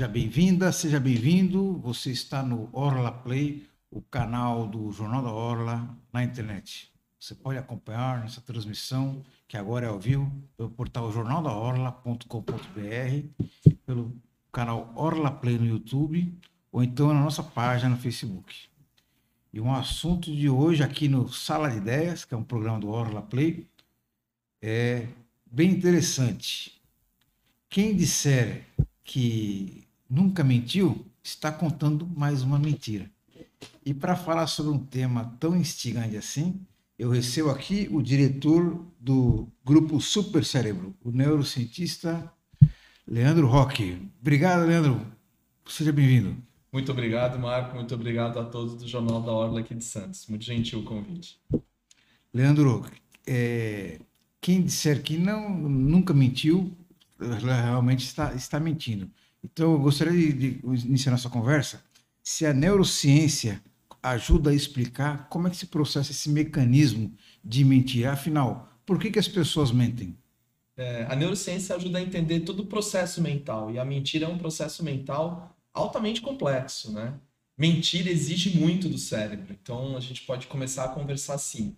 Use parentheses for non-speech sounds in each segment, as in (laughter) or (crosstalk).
Seja bem-vinda, seja bem-vindo. Você está no Orla Play, o canal do Jornal da Orla na internet. Você pode acompanhar nossa transmissão, que agora é ao vivo, pelo portal jornaldaorla.com.br, pelo canal Orla Play no YouTube ou então na nossa página no Facebook. E um assunto de hoje aqui no Sala de Ideias, que é um programa do Orla Play, é bem interessante. Quem disser que nunca mentiu está contando mais uma mentira. E para falar sobre um tema tão instigante assim, eu recebo aqui o diretor do grupo Super Cérebro, o neurocientista Leandro Roque. Obrigado, Leandro. Seja bem-vindo. Muito obrigado, Marco. Muito obrigado a todos do Jornal da Orla aqui de Santos. Muito gentil o convite. Leandro, é, quem disser que não, nunca mentiu, realmente está, está mentindo. Então, eu gostaria de, de iniciar nossa conversa se a neurociência ajuda a explicar como é que se processa esse mecanismo de mentir. Afinal, por que, que as pessoas mentem? É, a neurociência ajuda a entender todo o processo mental, e a mentira é um processo mental altamente complexo, né? Mentir exige muito do cérebro, então a gente pode começar a conversar assim.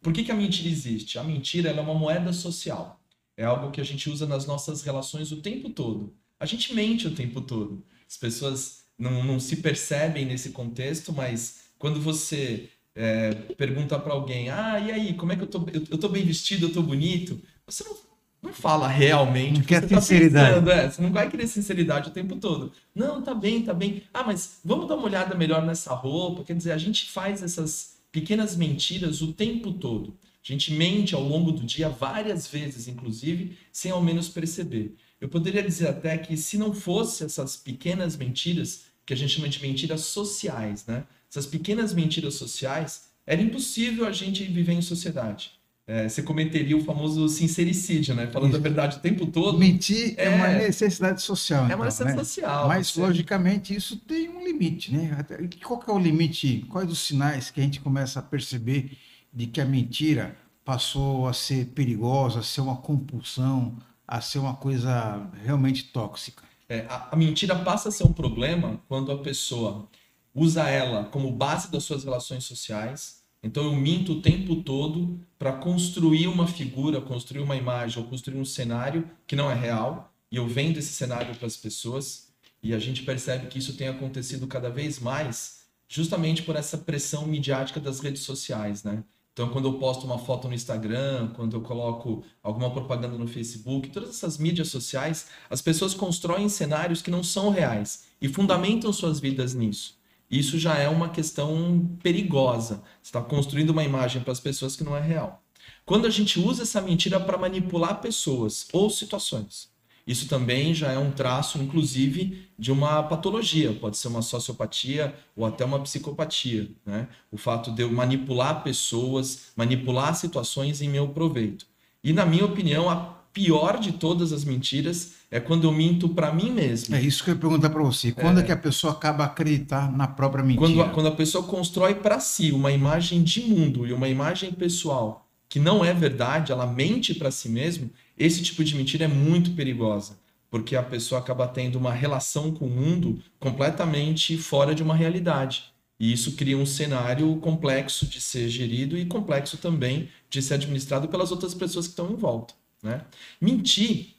Por que, que a mentira existe? A mentira é uma moeda social. É algo que a gente usa nas nossas relações o tempo todo. A gente mente o tempo todo. As pessoas não, não se percebem nesse contexto, mas quando você é, pergunta para alguém, ah, e aí, como é que eu tô? Eu, eu tô bem vestido, eu tô bonito? Você não, não fala realmente. Não quer tá sinceridade. é, você não vai querer sinceridade o tempo todo. Não, tá bem, tá bem. Ah, mas vamos dar uma olhada melhor nessa roupa. Quer dizer, a gente faz essas pequenas mentiras o tempo todo. A gente mente ao longo do dia várias vezes, inclusive, sem ao menos perceber. Eu poderia dizer até que se não fosse essas pequenas mentiras, que a gente chama de mentiras sociais, né? Essas pequenas mentiras sociais, era impossível a gente viver em sociedade. É, você cometeria o famoso sincericídio, né? Falando Isso. a verdade o tempo todo. Mentir é, é uma necessidade social. É uma então, necessidade né? social. Mas, você... logicamente, isso tem um limite, né? Qual que é o limite? Quais os sinais que a gente começa a perceber de que a mentira passou a ser perigosa, a ser uma compulsão, a ser uma coisa realmente tóxica. É, a, a, mentira passa a ser um problema quando a pessoa usa ela como base das suas relações sociais. Então eu minto o tempo todo para construir uma figura, construir uma imagem ou construir um cenário que não é real. E eu vendo esse cenário para as pessoas. E a gente percebe que isso tem acontecido cada vez mais justamente por essa pressão midiática das redes sociais, né? Então, quando eu posto uma foto no Instagram, quando eu coloco alguma propaganda no Facebook, todas essas mídias sociais, as pessoas constroem cenários que não são reais e fundamentam suas vidas nisso. Isso já é uma questão perigosa. Você está construindo uma imagem para as pessoas que não é real. Quando a gente usa essa mentira para manipular pessoas ou situações, isso também já é um traço, inclusive, de uma patologia, pode ser uma sociopatia ou até uma psicopatia. Né? O fato de eu manipular pessoas, manipular situações em meu proveito. E, na minha opinião, a pior de todas as mentiras é quando eu minto para mim mesmo. É isso que eu ia perguntar para você. Quando é... é... que a pessoa acaba acreditar na própria mentira? Quando a, quando a pessoa constrói para si uma imagem de mundo e uma imagem pessoal que não é verdade, ela mente para si mesmo, esse tipo de mentira é muito perigosa, porque a pessoa acaba tendo uma relação com o mundo completamente fora de uma realidade. E isso cria um cenário complexo de ser gerido e complexo também de ser administrado pelas outras pessoas que estão em volta. Né? Mentir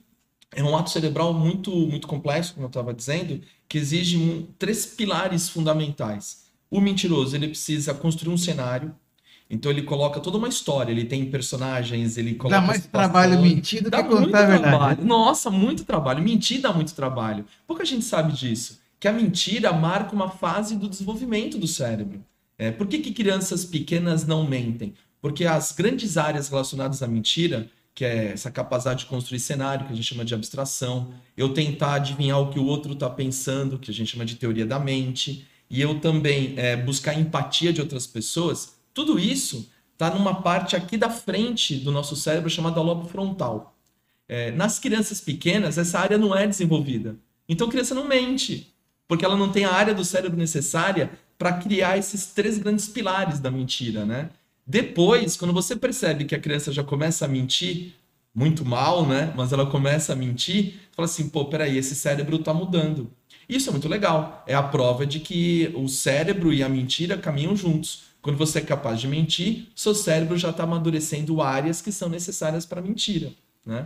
é um ato cerebral muito, muito complexo, como eu estava dizendo, que exige um, três pilares fundamentais. O mentiroso ele precisa construir um cenário, então ele coloca toda uma história, ele tem personagens, ele coloca. Dá mais trabalho mentir do que contar a verdade. Trabalho. Nossa, muito trabalho. Mentir dá muito trabalho. Pouca gente sabe disso. Que a mentira marca uma fase do desenvolvimento do cérebro. É, por que, que crianças pequenas não mentem? Porque as grandes áreas relacionadas à mentira, que é essa capacidade de construir cenário, que a gente chama de abstração, eu tentar adivinhar o que o outro está pensando, que a gente chama de teoria da mente, e eu também é, buscar empatia de outras pessoas, tudo isso está numa parte aqui da frente do nosso cérebro chamada lobo frontal. É, nas crianças pequenas, essa área não é desenvolvida. Então a criança não mente, porque ela não tem a área do cérebro necessária para criar esses três grandes pilares da mentira, né? Depois, quando você percebe que a criança já começa a mentir, muito mal, né? Mas ela começa a mentir, fala assim, pô, peraí, esse cérebro está mudando. Isso é muito legal. É a prova de que o cérebro e a mentira caminham juntos. Quando você é capaz de mentir, seu cérebro já está amadurecendo áreas que são necessárias para mentira, né?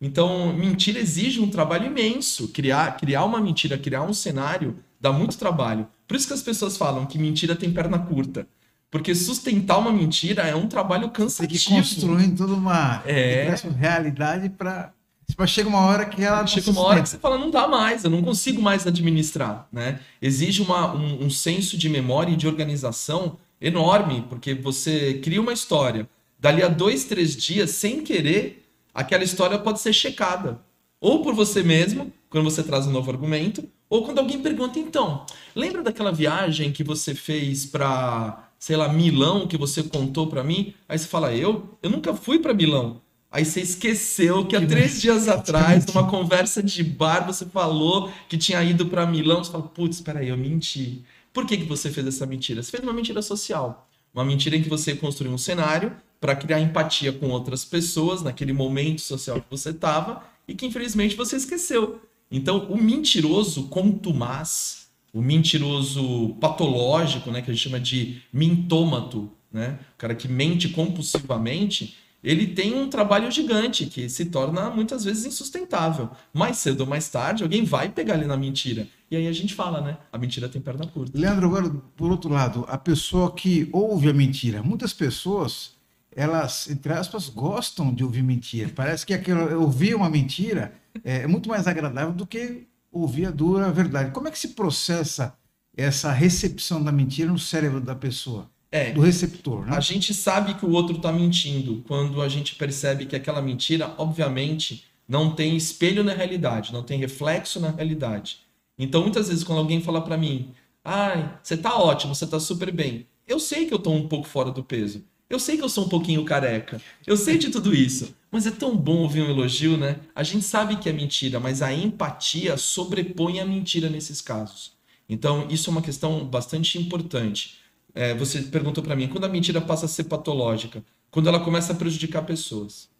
Então, mentira exige um trabalho imenso. Criar, criar uma mentira, criar um cenário, dá muito trabalho. Por isso que as pessoas falam que mentira tem perna curta. Porque sustentar uma mentira é um trabalho cansativo. Tem que construir toda uma é... realidade para mas chega uma hora que ela. Chega uma hora que você fala, não dá mais, eu não consigo mais administrar. Né? Exige uma, um, um senso de memória e de organização enorme, porque você cria uma história. Dali a dois, três dias, sem querer, aquela história pode ser checada. Ou por você mesmo, quando você traz um novo argumento, ou quando alguém pergunta, então, lembra daquela viagem que você fez para, sei lá, Milão, que você contou para mim? Aí você fala, eu? Eu nunca fui para Milão. Aí você esqueceu que há três dias atrás, numa conversa de bar, você falou que tinha ido para Milão. Você fala, putz, peraí, eu menti. Por que, que você fez essa mentira? Você fez uma mentira social. Uma mentira em que você construiu um cenário para criar empatia com outras pessoas naquele momento social que você estava e que infelizmente você esqueceu. Então, o mentiroso contumaz, o mentiroso patológico, né, que a gente chama de mintômato, né, o cara que mente compulsivamente, ele tem um trabalho gigante que se torna muitas vezes insustentável. Mais cedo ou mais tarde, alguém vai pegar ele na mentira. E aí a gente fala, né? A mentira tem perna curta. Leandro, agora, por outro lado, a pessoa que ouve a mentira, muitas pessoas, elas, entre aspas, gostam de ouvir mentira. Parece que aquilo, ouvir uma mentira é muito mais agradável do que ouvir a dura verdade. Como é que se processa essa recepção da mentira no cérebro da pessoa? É, do receptor. Né? A gente sabe que o outro está mentindo quando a gente percebe que aquela mentira, obviamente, não tem espelho na realidade, não tem reflexo na realidade. Então, muitas vezes, quando alguém fala para mim, ai, você tá ótimo, você tá super bem. Eu sei que eu tô um pouco fora do peso. Eu sei que eu sou um pouquinho careca. Eu sei de tudo isso. Mas é tão bom ouvir um elogio, né? A gente sabe que é mentira, mas a empatia sobrepõe a mentira nesses casos. Então, isso é uma questão bastante importante é, você perguntou para mim, quando a mentira passa a ser patológica? Quando ela começa a prejudicar pessoas.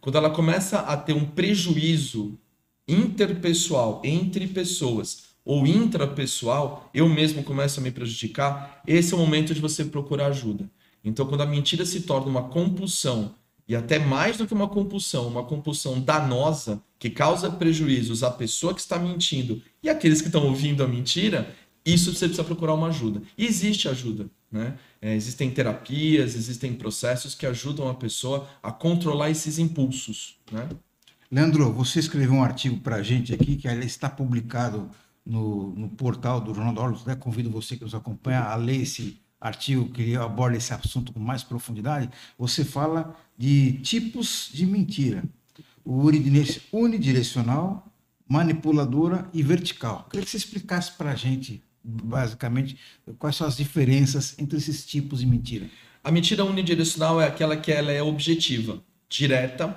Quando ela começa a ter um prejuízo interpessoal, entre pessoas, ou intrapessoal, eu mesmo começo a me prejudicar, esse é o momento de você procurar ajuda. Então, quando a mentira se torna uma compulsão, e até mais do que uma compulsão, uma compulsão danosa, que causa prejuízos à pessoa que está mentindo e àqueles que estão ouvindo a mentira, isso você precisa procurar uma ajuda. E existe ajuda, né? É, existem terapias, existem processos que ajudam a pessoa a controlar esses impulsos, né? Leandro, você escreveu um artigo para a gente aqui que está publicado no, no portal do Jornal do Orlos. Né? Convido você que nos acompanha a ler esse artigo que aborda esse assunto com mais profundidade. Você fala de tipos de mentira: o unidirecional, manipuladora e vertical. Queria que você explicasse para a gente basicamente, quais são as diferenças entre esses tipos de mentira? A mentira unidirecional é aquela que ela é objetiva, direta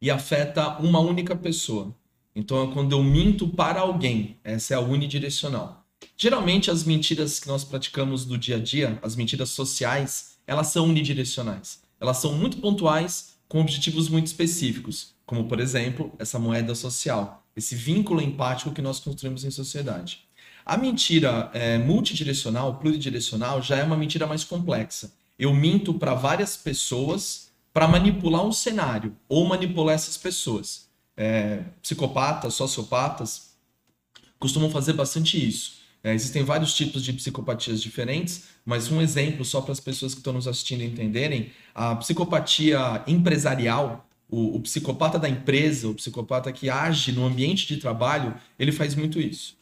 e afeta uma única pessoa. Então é quando eu minto para alguém, essa é a unidirecional. Geralmente as mentiras que nós praticamos no dia a dia, as mentiras sociais, elas são unidirecionais. Elas são muito pontuais, com objetivos muito específicos, como por exemplo, essa moeda social, esse vínculo empático que nós construímos em sociedade. A mentira é, multidirecional, pluridirecional, já é uma mentira mais complexa. Eu minto para várias pessoas para manipular um cenário ou manipular essas pessoas. É, psicopatas, sociopatas costumam fazer bastante isso. É, existem vários tipos de psicopatias diferentes, mas um exemplo só para as pessoas que estão nos assistindo entenderem: a psicopatia empresarial, o, o psicopata da empresa, o psicopata que age no ambiente de trabalho, ele faz muito isso.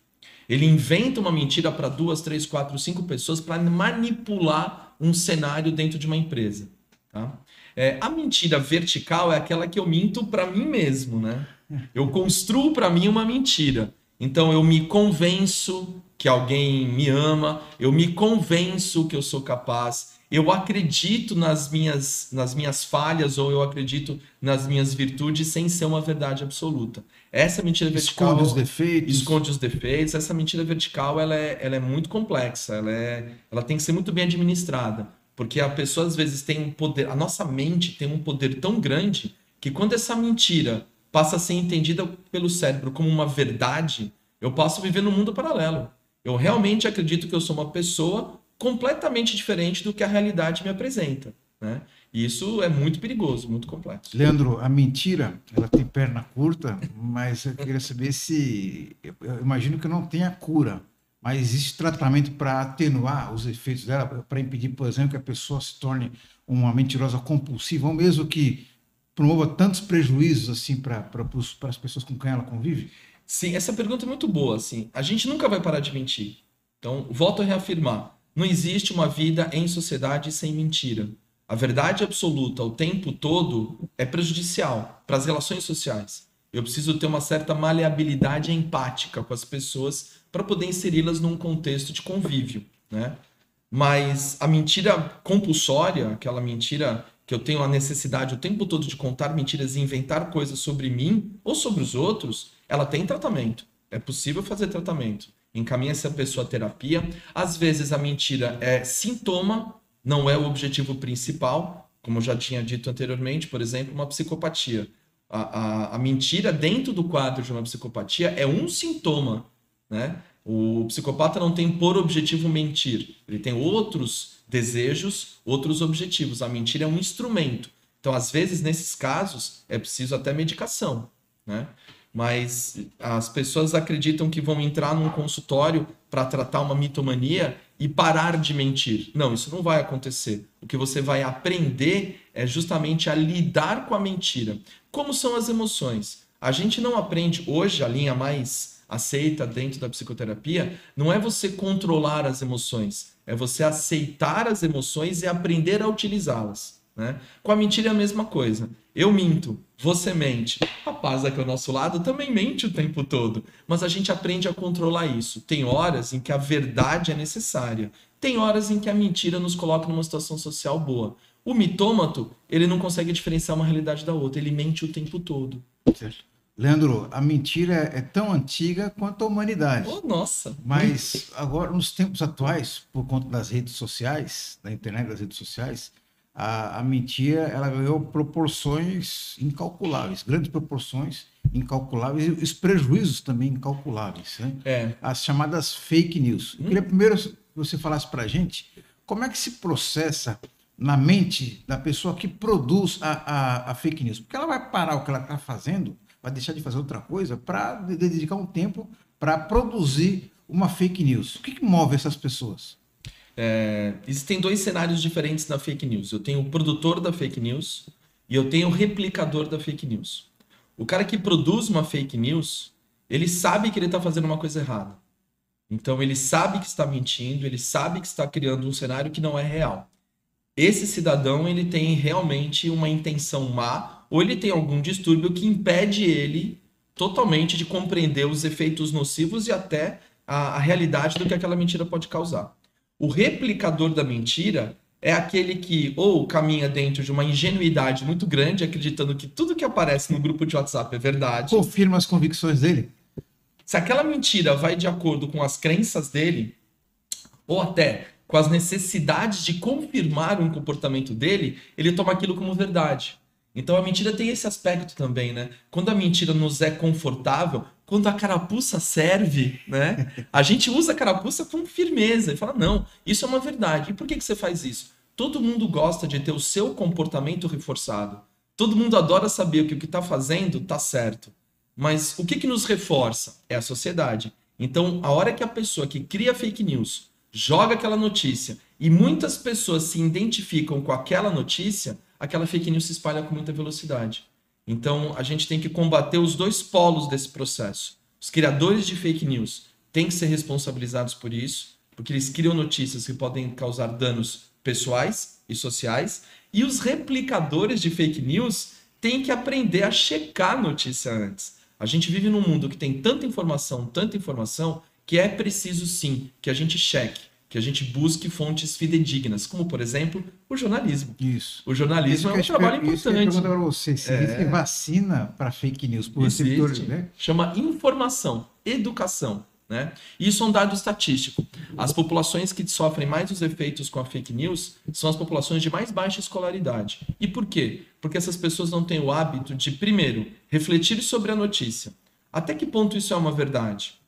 Ele inventa uma mentira para duas, três, quatro, cinco pessoas para manipular um cenário dentro de uma empresa. Tá? É, a mentira vertical é aquela que eu minto para mim mesmo, né? Eu construo para mim uma mentira. Então eu me convenço que alguém me ama, eu me convenço que eu sou capaz, eu acredito nas minhas, nas minhas falhas ou eu acredito nas minhas virtudes sem ser uma verdade absoluta. Essa mentira vertical esconde os defeitos. Esconde os defeitos. Essa mentira vertical ela é, ela é muito complexa. Ela, é, ela tem que ser muito bem administrada, porque a pessoa às vezes tem um poder. A nossa mente tem um poder tão grande que quando essa mentira passa a ser entendida pelo cérebro como uma verdade, Eu passo a viver num mundo paralelo. Eu realmente acredito que eu sou uma pessoa completamente diferente do que a realidade me apresenta. Né? E isso é muito perigoso, muito complexo. Leandro, a mentira, ela tem perna curta, mas eu queria saber se. Eu imagino que não tenha cura, mas existe tratamento para atenuar os efeitos dela, para impedir, por exemplo, que a pessoa se torne uma mentirosa compulsiva, ou mesmo que promova tantos prejuízos assim para as pessoas com quem ela convive? Sim, essa pergunta é muito boa. Assim. A gente nunca vai parar de mentir. Então, volto a reafirmar: não existe uma vida em sociedade sem mentira. A verdade absoluta o tempo todo é prejudicial para as relações sociais. Eu preciso ter uma certa maleabilidade empática com as pessoas para poder inseri-las num contexto de convívio, né? Mas a mentira compulsória, aquela mentira que eu tenho a necessidade o tempo todo de contar mentiras e inventar coisas sobre mim ou sobre os outros, ela tem tratamento. É possível fazer tratamento. Encaminha essa pessoa à terapia. Às vezes a mentira é sintoma, não é o objetivo principal, como eu já tinha dito anteriormente, por exemplo, uma psicopatia. A, a, a mentira dentro do quadro de uma psicopatia é um sintoma, né? O psicopata não tem por objetivo mentir, ele tem outros desejos, outros objetivos. A mentira é um instrumento. Então, às vezes, nesses casos, é preciso até medicação, né? Mas as pessoas acreditam que vão entrar num consultório para tratar uma mitomania e parar de mentir. Não, isso não vai acontecer. O que você vai aprender é justamente a lidar com a mentira. Como são as emoções? A gente não aprende hoje a linha mais aceita dentro da psicoterapia, não é você controlar as emoções, é você aceitar as emoções e aprender a utilizá-las. Né? Com a mentira é a mesma coisa. Eu minto, você mente. O rapaz aqui ao nosso lado também mente o tempo todo. Mas a gente aprende a controlar isso. Tem horas em que a verdade é necessária. Tem horas em que a mentira nos coloca numa situação social boa. O mitômato, ele não consegue diferenciar uma realidade da outra. Ele mente o tempo todo. Certo. Leandro, a mentira é tão antiga quanto a humanidade. Oh, nossa! Mas agora, nos tempos atuais, por conta das redes sociais, da internet, das redes sociais, a, a mentira ela ganhou proporções incalculáveis, grandes proporções incalculáveis e os prejuízos também incalculáveis. Né? É. As chamadas fake news. Eu queria primeiro que você falasse para a gente como é que se processa na mente da pessoa que produz a, a, a fake news. Porque ela vai parar o que ela está fazendo vai deixar de fazer outra coisa para dedicar um tempo para produzir uma fake news. O que, que move essas pessoas? É, existem dois cenários diferentes na fake news. Eu tenho o produtor da fake news e eu tenho o replicador da fake news. O cara que produz uma fake news, ele sabe que ele está fazendo uma coisa errada. Então ele sabe que está mentindo, ele sabe que está criando um cenário que não é real. Esse cidadão ele tem realmente uma intenção má ou ele tem algum distúrbio que impede ele totalmente de compreender os efeitos nocivos e até a, a realidade do que aquela mentira pode causar. O replicador da mentira é aquele que ou caminha dentro de uma ingenuidade muito grande, acreditando que tudo que aparece no grupo de WhatsApp é verdade. Confirma as convicções dele. Se aquela mentira vai de acordo com as crenças dele, ou até com as necessidades de confirmar um comportamento dele, ele toma aquilo como verdade. Então a mentira tem esse aspecto também, né? Quando a mentira nos é confortável, quando a carapuça serve, né? A gente usa a carapuça com firmeza e fala: não, isso é uma verdade. E por que, que você faz isso? Todo mundo gosta de ter o seu comportamento reforçado. Todo mundo adora saber que o que está fazendo está certo. Mas o que, que nos reforça? É a sociedade. Então, a hora que a pessoa que cria fake news joga aquela notícia e muitas pessoas se identificam com aquela notícia, aquela fake news se espalha com muita velocidade. Então, a gente tem que combater os dois polos desse processo. Os criadores de fake news têm que ser responsabilizados por isso, porque eles criam notícias que podem causar danos pessoais e sociais, e os replicadores de fake news têm que aprender a checar a notícia antes. A gente vive num mundo que tem tanta informação, tanta informação, que é preciso sim que a gente cheque que a gente busque fontes fidedignas, como, por exemplo, o jornalismo. Isso. O jornalismo isso é um trabalho importante. Isso que eu para você, se é... vacina para fake news por receptores, né? Chama informação, educação. Né? Isso é um dado estatístico. As populações que sofrem mais os efeitos com a fake news são as populações de mais baixa escolaridade. E por quê? Porque essas pessoas não têm o hábito de, primeiro, refletir sobre a notícia. Até que ponto isso é uma verdade?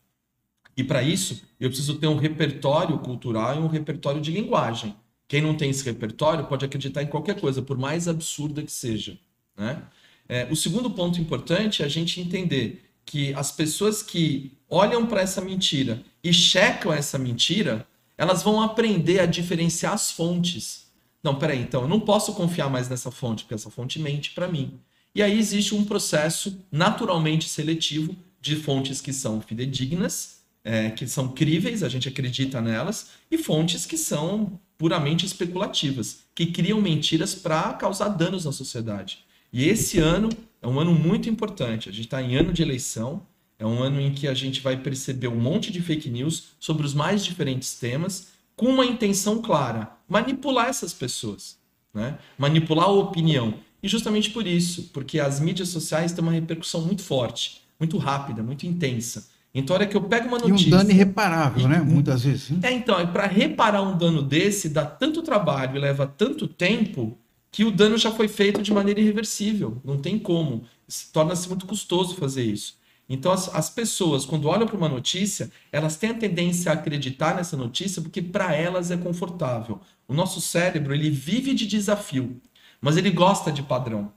E para isso, eu preciso ter um repertório cultural e um repertório de linguagem. Quem não tem esse repertório pode acreditar em qualquer coisa, por mais absurda que seja. Né? É, o segundo ponto importante é a gente entender que as pessoas que olham para essa mentira e checam essa mentira, elas vão aprender a diferenciar as fontes. Não, peraí, então eu não posso confiar mais nessa fonte, porque essa fonte mente para mim. E aí existe um processo naturalmente seletivo de fontes que são fidedignas, é, que são críveis, a gente acredita nelas, e fontes que são puramente especulativas, que criam mentiras para causar danos na sociedade. E esse ano é um ano muito importante. A gente está em ano de eleição, é um ano em que a gente vai perceber um monte de fake news sobre os mais diferentes temas, com uma intenção clara: manipular essas pessoas, né? manipular a opinião. E justamente por isso, porque as mídias sociais têm uma repercussão muito forte, muito rápida, muito intensa. Então, a hora que eu pego uma notícia. E um dano irreparável, né? Muitas vezes. Hein? É, então, para reparar um dano desse, dá tanto trabalho e leva tanto tempo que o dano já foi feito de maneira irreversível. Não tem como. Torna-se muito custoso fazer isso. Então, as, as pessoas, quando olham para uma notícia, elas têm a tendência a acreditar nessa notícia porque para elas é confortável. O nosso cérebro, ele vive de desafio, mas ele gosta de padrão.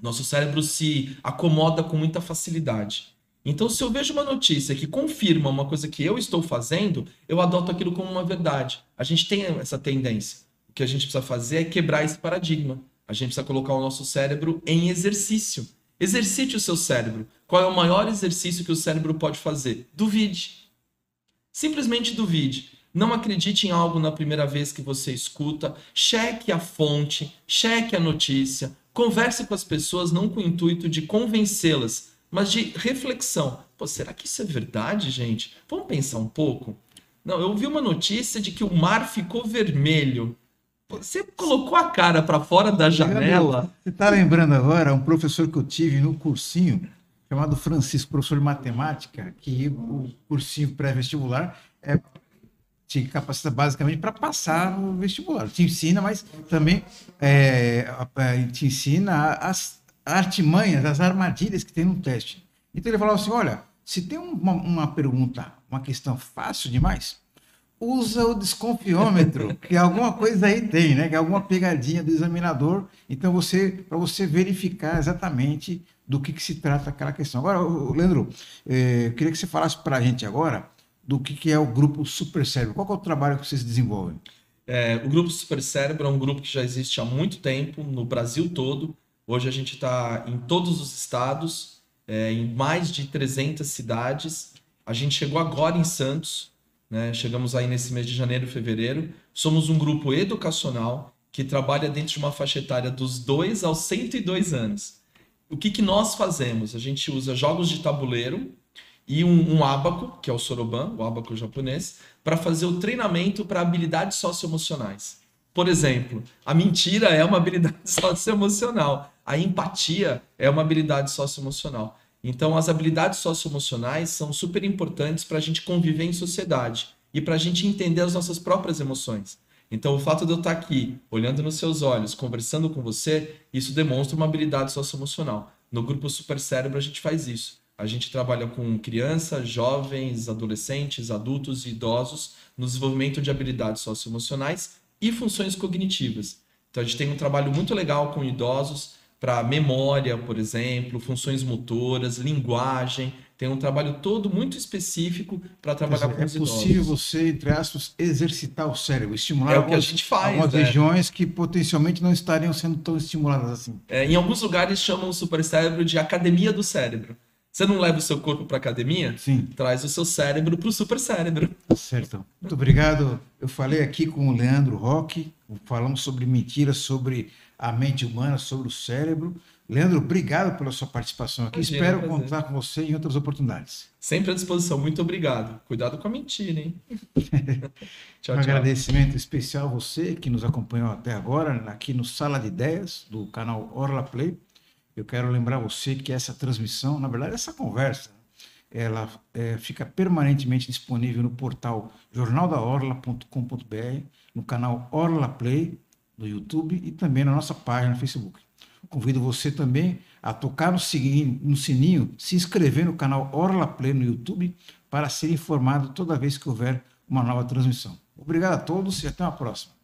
Nosso cérebro se acomoda com muita facilidade. Então, se eu vejo uma notícia que confirma uma coisa que eu estou fazendo, eu adoto aquilo como uma verdade. A gente tem essa tendência que a gente precisa fazer é quebrar esse paradigma. A gente precisa colocar o nosso cérebro em exercício. Exercite o seu cérebro. Qual é o maior exercício que o cérebro pode fazer? Duvide. Simplesmente duvide. Não acredite em algo na primeira vez que você escuta. Cheque a fonte, cheque a notícia. Converse com as pessoas não com o intuito de convencê-las, mas de reflexão. Pô, será que isso é verdade, gente? Vamos pensar um pouco? Não, eu vi uma notícia de que o mar ficou vermelho. Você colocou a cara para fora da janela. Você está lembrando agora um professor que eu tive no cursinho, chamado Francisco, professor de matemática, que o cursinho pré-vestibular é, te capacita basicamente para passar no vestibular. Te ensina, mas também é, te ensina as artimanhas, as armadilhas que tem no teste. Então ele falava assim: olha, se tem uma, uma pergunta, uma questão fácil demais, usa o desconfiômetro, (laughs) que alguma coisa aí tem, né? Que é alguma pegadinha do examinador. Então, você para você verificar exatamente do que, que, se trata aquela questão. Agora, Leandro, eh, eu queria que você falasse para a gente agora do que, que é o grupo Super Cérebro. Qual é o trabalho que vocês desenvolvem? É, o grupo Super Cérebro é um grupo que já existe há muito tempo no Brasil todo. Hoje a gente está em todos os estados, é, em mais de 300 cidades. A gente chegou agora em Santos, né? Chegamos aí nesse mês de janeiro fevereiro. Somos um grupo educacional que trabalha dentro de uma faixa etária dos 2 aos 102 anos. O que, que nós fazemos? A gente usa jogos de tabuleiro e um, um abaco, que é o soroban, o abaco japonês, para fazer o treinamento para habilidades socioemocionais. Por exemplo, a mentira é uma habilidade (laughs) socioemocional, a empatia é uma habilidade socioemocional. Então, as habilidades socioemocionais são super importantes para a gente conviver em sociedade e para a gente entender as nossas próprias emoções. Então, o fato de eu estar aqui, olhando nos seus olhos, conversando com você, isso demonstra uma habilidade socioemocional. No grupo Super Cérebro, a gente faz isso. A gente trabalha com crianças, jovens, adolescentes, adultos e idosos no desenvolvimento de habilidades socioemocionais e funções cognitivas. Então, a gente tem um trabalho muito legal com idosos para memória, por exemplo, funções motoras, linguagem. Tem um trabalho todo muito específico para trabalhar com é os idosos. É possível você, entre aspas, exercitar o cérebro, estimular é algumas, o que a gente faz, algumas né? regiões que potencialmente não estariam sendo tão estimuladas assim. É, em alguns lugares chamam o supercérebro de academia do cérebro. Você não leva o seu corpo para academia? Sim. Traz o seu cérebro para o supercérebro. Certo. Muito obrigado. Eu falei aqui com o Leandro Roque, falamos sobre mentiras, sobre a mente humana, sobre o cérebro. Leandro, obrigado pela sua participação aqui. Imagina, Espero prazer. contar com você em outras oportunidades. Sempre à disposição. Muito obrigado. Cuidado com a mentira, hein? (laughs) tchau, um tchau. agradecimento especial a você que nos acompanhou até agora, aqui no Sala de Ideias, do canal Orla Play. Eu quero lembrar você que essa transmissão, na verdade, essa conversa, ela é, fica permanentemente disponível no portal jornaldaorla.com.br, no canal Orla Play no YouTube e também na nossa página no Facebook. Convido você também a tocar no sininho, no sininho, se inscrever no canal Orla Play no YouTube para ser informado toda vez que houver uma nova transmissão. Obrigado a todos e até a próxima.